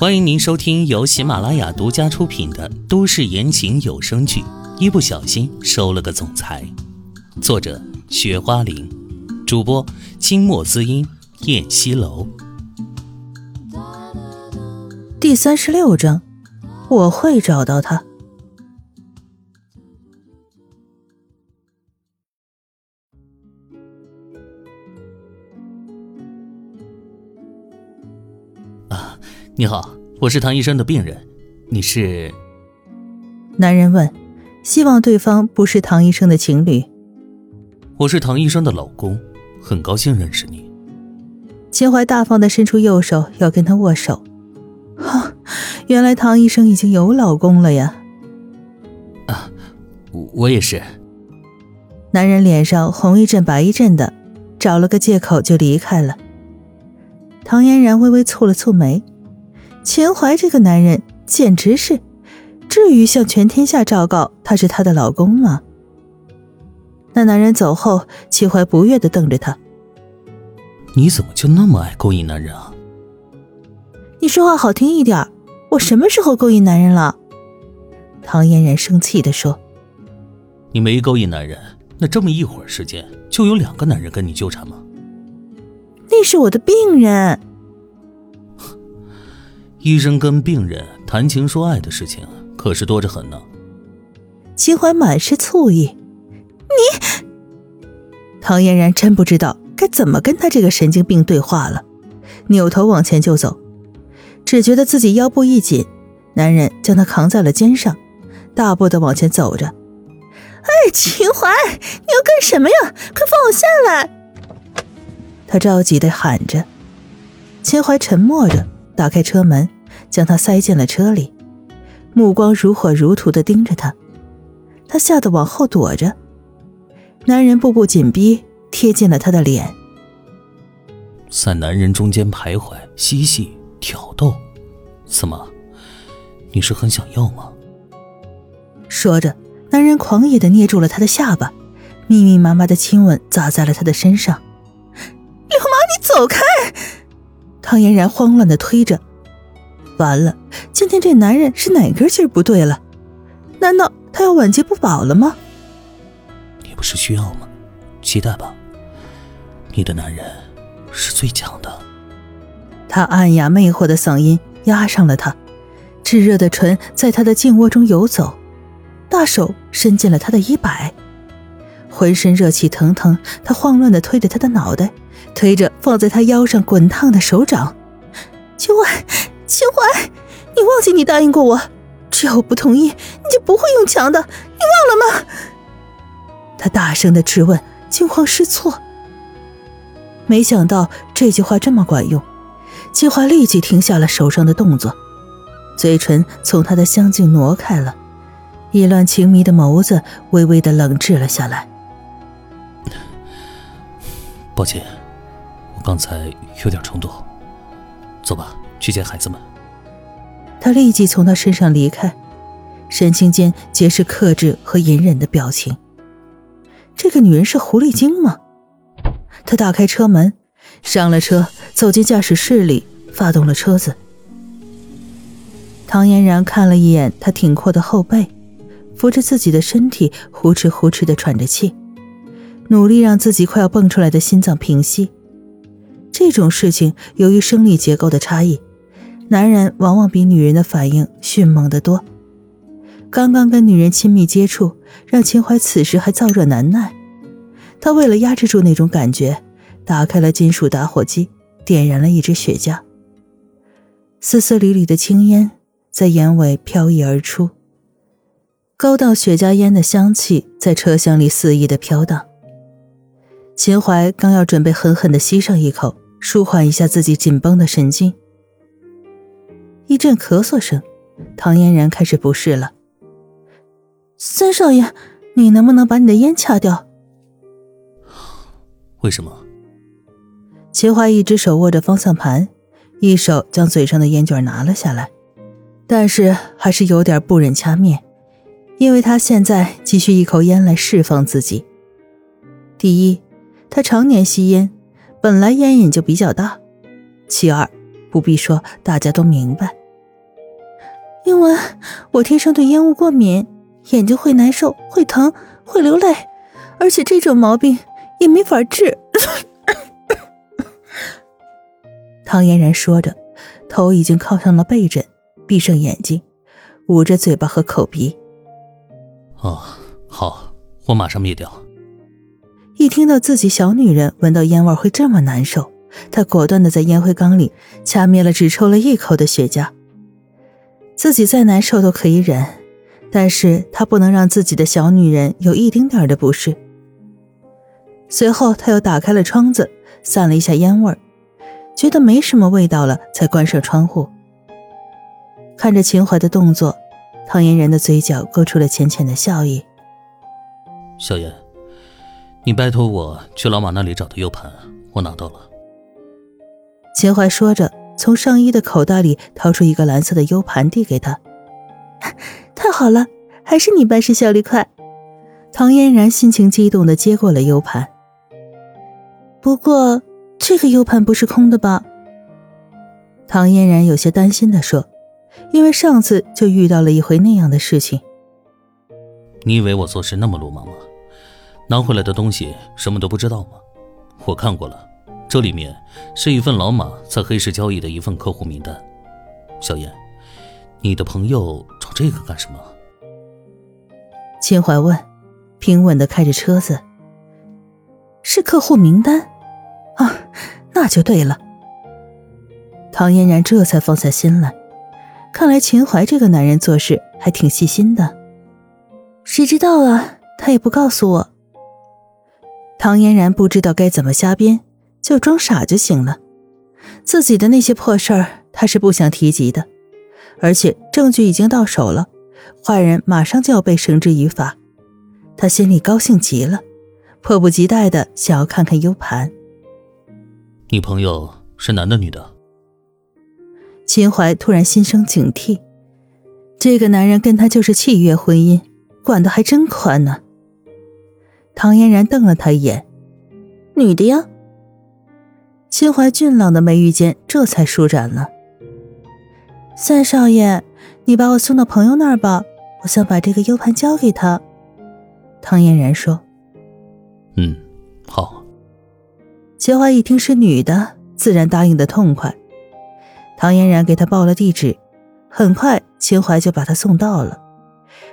欢迎您收听由喜马拉雅独家出品的都市言情有声剧《一不小心收了个总裁》，作者：雪花玲，主播：清墨滋音、燕西楼。第三十六章，我会找到他。你好，我是唐医生的病人，你是？男人问，希望对方不是唐医生的情侣。我是唐医生的老公，很高兴认识你。秦淮大方的伸出右手要跟他握手。哈，原来唐医生已经有老公了呀！啊，我也是。男人脸上红一阵白一阵的，找了个借口就离开了。唐嫣然微微蹙了蹙眉。秦淮这个男人简直是，至于向全天下昭告他是她的老公吗？那男人走后，秦淮不悦的瞪着他：“你怎么就那么爱勾引男人啊？”你说话好听一点，我什么时候勾引男人了？唐嫣然生气的说：“你没勾引男人，那这么一会儿时间就有两个男人跟你纠缠吗？”那是我的病人。医生跟病人谈情说爱的事情可是多着很呢。秦淮满是醋意，你，唐嫣然真不知道该怎么跟他这个神经病对话了，扭头往前就走，只觉得自己腰部一紧，男人将她扛在了肩上，大步的往前走着。哎，秦淮，你要干什么呀？快放我下来！他着急的喊着。秦淮沉默着。打开车门，将他塞进了车里，目光如火如荼的盯着他。他吓得往后躲着。男人步步紧逼，贴近了他的脸，在男人中间徘徊、嬉戏、挑逗，怎么？你是很想要吗？说着，男人狂野的捏住了他的下巴，密密麻麻的亲吻砸在了他的身上。流氓，你走开！唐嫣然慌乱的推着，完了，今天这男人是哪根筋不对了？难道他要晚节不保了吗？你不是需要吗？期待吧，你的男人是最强的。他暗哑魅惑的嗓音压上了他，炙热的唇在他的颈窝中游走，大手伸进了他的衣摆，浑身热气腾腾，他慌乱的推着他的脑袋。推着放在他腰上滚烫的手掌，秦淮，秦淮，你忘记你答应过我，只要我不同意，你就不会用强的，你忘了吗？他大声的质问，惊慌失措。没想到这句话这么管用，秦淮立即停下了手上的动作，嘴唇从他的香颈挪开了，意乱情迷的眸子微微的冷滞了下来。抱歉。我刚才有点冲动，走吧，去接孩子们。他立即从他身上离开，神情间皆是克制和隐忍的表情。这个女人是狐狸精吗？他打开车门，上了车，走进驾驶室里，发动了车子。唐嫣然看了一眼他挺阔的后背，扶着自己的身体，呼哧呼哧的喘着气，努力让自己快要蹦出来的心脏平息。这种事情，由于生理结构的差异，男人往往比女人的反应迅猛得多。刚刚跟女人亲密接触，让秦淮此时还燥热难耐。他为了压制住那种感觉，打开了金属打火机，点燃了一支雪茄。丝丝缕缕的青烟在烟尾飘逸而出，高档雪茄烟的香气在车厢里肆意的飘荡。秦淮刚要准备狠狠的吸上一口，舒缓一下自己紧绷的神经，一阵咳嗽声，唐嫣然开始不适了。三少爷，你能不能把你的烟掐掉？为什么？秦淮一只手握着方向盘，一手将嘴上的烟卷拿了下来，但是还是有点不忍掐灭，因为他现在急需一口烟来释放自己。第一。他常年吸烟，本来烟瘾就比较大。其二，不必说，大家都明白，因为我天生对烟雾过敏，眼睛会难受、会疼、会流泪，而且这种毛病也没法治。唐嫣然说着，头已经靠上了被枕，闭上眼睛，捂着嘴巴和口鼻。哦，好，我马上灭掉。一听到自己小女人闻到烟味会这么难受，他果断的在烟灰缸里掐灭了只抽了一口的雪茄。自己再难受都可以忍，但是他不能让自己的小女人有一丁点的不适。随后，他又打开了窗子，散了一下烟味儿，觉得没什么味道了，才关上窗户。看着秦淮的动作，唐嫣然的嘴角勾出了浅浅的笑意。小燕，你拜托我去老马那里找的 U 盘，我拿到了。秦淮说着。从上衣的口袋里掏出一个蓝色的 U 盘，递给他。太好了，还是你办事效率快。唐嫣然心情激动的接过了 U 盘。不过，这个 U 盘不是空的吧？唐嫣然有些担心的说，因为上次就遇到了一回那样的事情。你以为我做事那么鲁莽吗？拿回来的东西什么都不知道吗？我看过了。这里面是一份老马在黑市交易的一份客户名单，小燕，你的朋友找这个干什么？秦淮问，平稳的开着车子。是客户名单，啊，那就对了。唐嫣然这才放下心来，看来秦淮这个男人做事还挺细心的。谁知道啊，他也不告诉我。唐嫣然不知道该怎么瞎编。就装傻就行了，自己的那些破事儿他是不想提及的，而且证据已经到手了，坏人马上就要被绳之以法，他心里高兴极了，迫不及待的想要看看 U 盘。你朋友是男的女的？秦淮突然心生警惕，这个男人跟他就是契约婚姻，管的还真宽呢。唐嫣然瞪了他一眼，女的呀。秦淮俊朗的眉宇间这才舒展了。三少爷，你把我送到朋友那儿吧，我想把这个 U 盘交给他。唐嫣然说：“嗯，好。”秦淮一听是女的，自然答应的痛快。唐嫣然给他报了地址，很快秦淮就把他送到了，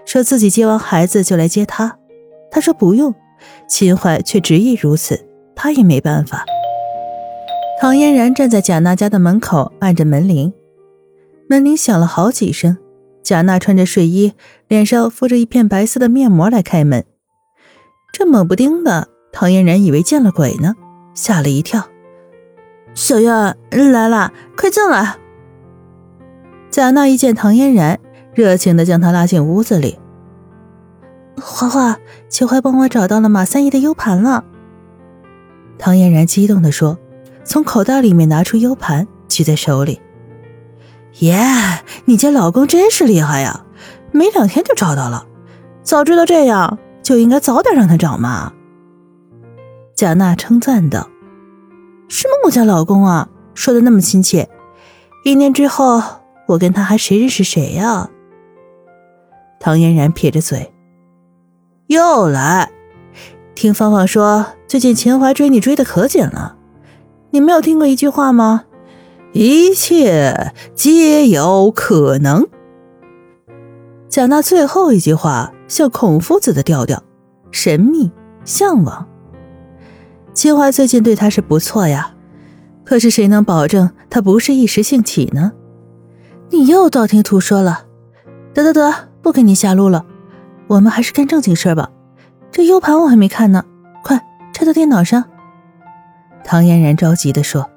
说自己接完孩子就来接他。他说不用，秦淮却执意如此，他也没办法。唐嫣然站在贾娜家的门口，按着门铃。门铃响了好几声。贾娜穿着睡衣，脸上敷着一片白色的面膜来开门。这猛不丁的，唐嫣然以为见了鬼呢，吓了一跳。小燕来了，快进来。贾娜一见唐嫣然，热情的将她拉进屋子里。花花，秦淮帮我找到了马三爷的 U 盘了。唐嫣然激动的说。从口袋里面拿出 U 盘，举在手里。耶，你家老公真是厉害呀，没两天就找到了。早知道这样，就应该早点让他找嘛。贾娜称赞道：“什么我家老公啊，说的那么亲切。一年之后，我跟他还谁认识谁呀？”唐嫣然撇着嘴，又来。听芳芳说，最近秦淮追你追的可紧了。你没有听过一句话吗？一切皆有可能。讲那最后一句话像孔夫子的调调，神秘向往。秦淮最近对他是不错呀，可是谁能保证他不是一时兴起呢？你又道听途说了。得得得，不跟你瞎撸了，我们还是干正经事吧。这 U 盘我还没看呢，快插到电脑上。唐嫣然着急地说：“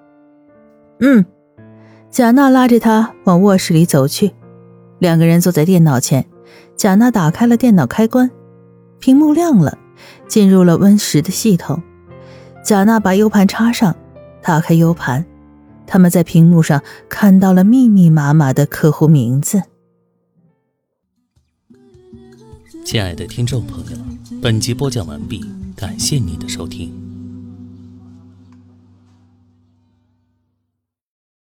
嗯。”贾娜拉着他往卧室里走去，两个人坐在电脑前。贾娜打开了电脑开关，屏幕亮了，进入了 Win 十的系统。贾娜把 U 盘插上，打开 U 盘，他们在屏幕上看到了密密麻麻的客户名字。亲爱的听众朋友，本集播讲完毕，感谢您的收听。